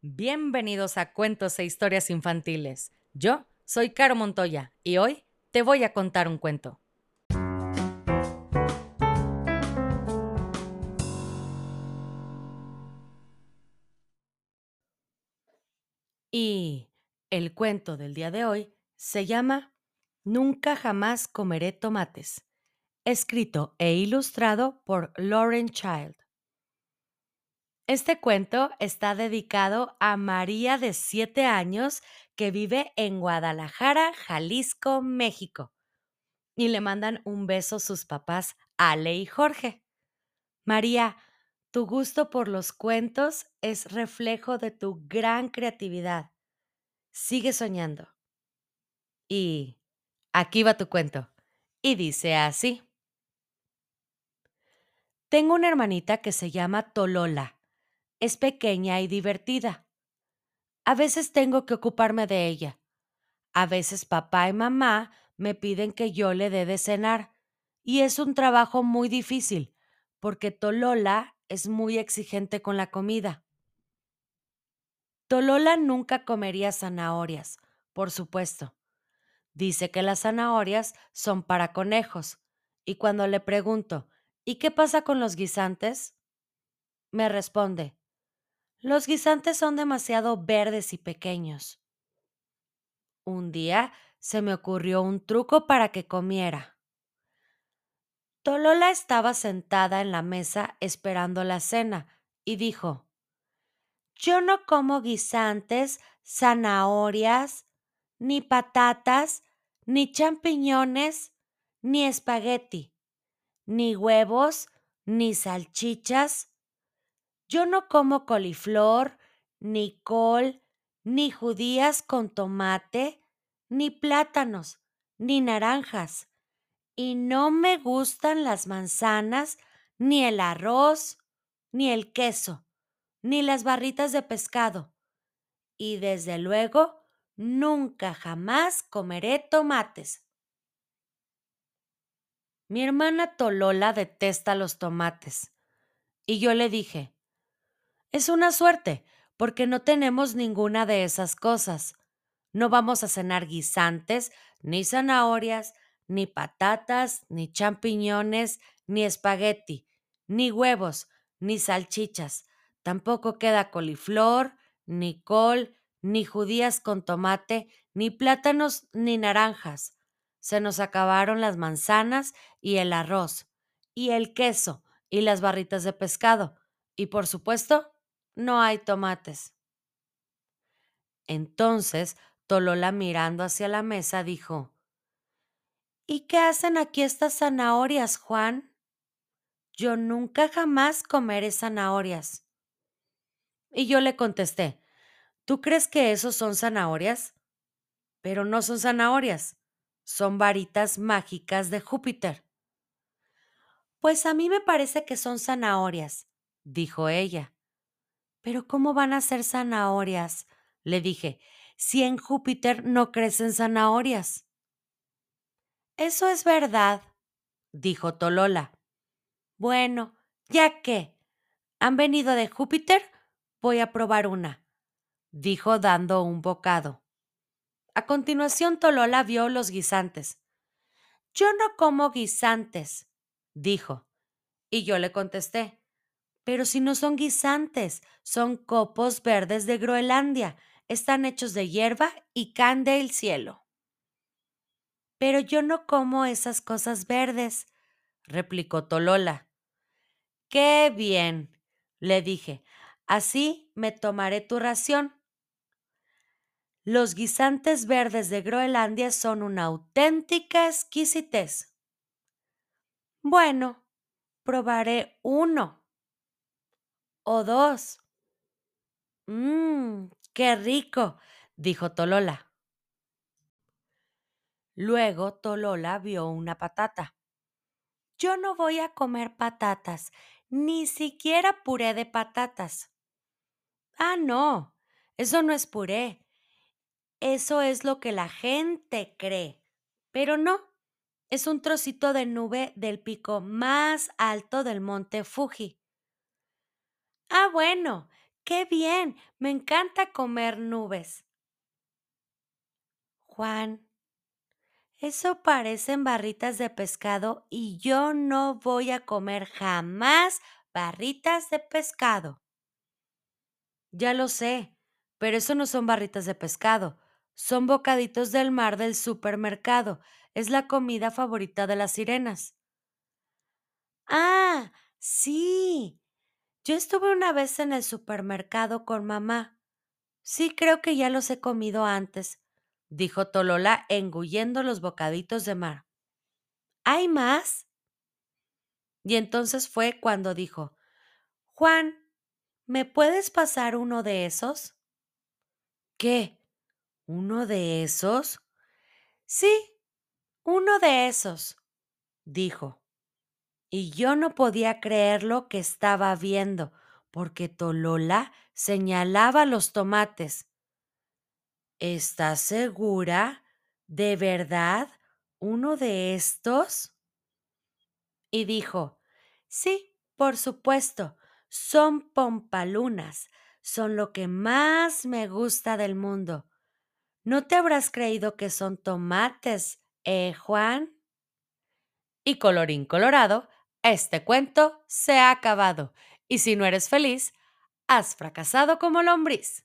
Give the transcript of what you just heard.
Bienvenidos a Cuentos e Historias Infantiles. Yo soy Caro Montoya y hoy te voy a contar un cuento. Y el cuento del día de hoy se llama Nunca jamás comeré tomates, escrito e ilustrado por Lauren Child. Este cuento está dedicado a María de 7 años que vive en Guadalajara, Jalisco, México. Y le mandan un beso sus papás Ale y Jorge. María, tu gusto por los cuentos es reflejo de tu gran creatividad. Sigue soñando. Y aquí va tu cuento. Y dice así. Tengo una hermanita que se llama Tolola es pequeña y divertida. A veces tengo que ocuparme de ella. A veces papá y mamá me piden que yo le dé de cenar, y es un trabajo muy difícil, porque Tolola es muy exigente con la comida. Tolola nunca comería zanahorias, por supuesto. Dice que las zanahorias son para conejos, y cuando le pregunto, ¿y qué pasa con los guisantes? Me responde, los guisantes son demasiado verdes y pequeños. Un día se me ocurrió un truco para que comiera. Tolola estaba sentada en la mesa esperando la cena y dijo, Yo no como guisantes, zanahorias, ni patatas, ni champiñones, ni espagueti, ni huevos, ni salchichas, yo no como coliflor, ni col, ni judías con tomate, ni plátanos, ni naranjas. Y no me gustan las manzanas, ni el arroz, ni el queso, ni las barritas de pescado. Y desde luego, nunca jamás comeré tomates. Mi hermana Tolola detesta los tomates. Y yo le dije, es una suerte, porque no tenemos ninguna de esas cosas. No vamos a cenar guisantes, ni zanahorias, ni patatas, ni champiñones, ni espagueti, ni huevos, ni salchichas. Tampoco queda coliflor, ni col, ni judías con tomate, ni plátanos, ni naranjas. Se nos acabaron las manzanas y el arroz, y el queso, y las barritas de pescado, y por supuesto, no hay tomates. Entonces Tolola mirando hacia la mesa dijo, ¿Y qué hacen aquí estas zanahorias, Juan? Yo nunca jamás comeré zanahorias. Y yo le contesté, ¿tú crees que esos son zanahorias? Pero no son zanahorias, son varitas mágicas de Júpiter. Pues a mí me parece que son zanahorias, dijo ella. Pero ¿cómo van a ser zanahorias? Le dije, si en Júpiter no crecen zanahorias. Eso es verdad, dijo Tolola. Bueno, ya que han venido de Júpiter, voy a probar una, dijo dando un bocado. A continuación Tolola vio los guisantes. Yo no como guisantes, dijo. Y yo le contesté, pero si no son guisantes, son copos verdes de Groenlandia. Están hechos de hierba y caen del cielo. Pero yo no como esas cosas verdes, replicó Tolola. Qué bien, le dije. Así me tomaré tu ración. Los guisantes verdes de Groenlandia son una auténtica exquisitez. Bueno, probaré uno, o dos. Mmm, qué rico, dijo Tolola. Luego Tolola vio una patata. Yo no voy a comer patatas, ni siquiera puré de patatas. Ah, no, eso no es puré. Eso es lo que la gente cree. Pero no, es un trocito de nube del pico más alto del monte Fuji. Ah, bueno, ¡Qué bien! Me encanta comer nubes. Juan, eso parecen barritas de pescado y yo no voy a comer jamás barritas de pescado. Ya lo sé, pero eso no son barritas de pescado, son bocaditos del mar del supermercado. Es la comida favorita de las sirenas. Ah, sí. Yo estuve una vez en el supermercado con mamá. Sí, creo que ya los he comido antes, dijo Tolola engullendo los bocaditos de mar. ¿Hay más? Y entonces fue cuando dijo, Juan, ¿me puedes pasar uno de esos? ¿Qué? ¿Uno de esos? Sí, uno de esos, dijo. Y yo no podía creer lo que estaba viendo, porque Tolola señalaba los tomates. ¿Estás segura? ¿De verdad? ¿Uno de estos? Y dijo, sí, por supuesto, son pompalunas, son lo que más me gusta del mundo. ¿No te habrás creído que son tomates, eh, Juan? Y colorín colorado, este cuento se ha acabado. Y si no eres feliz, has fracasado como lombriz.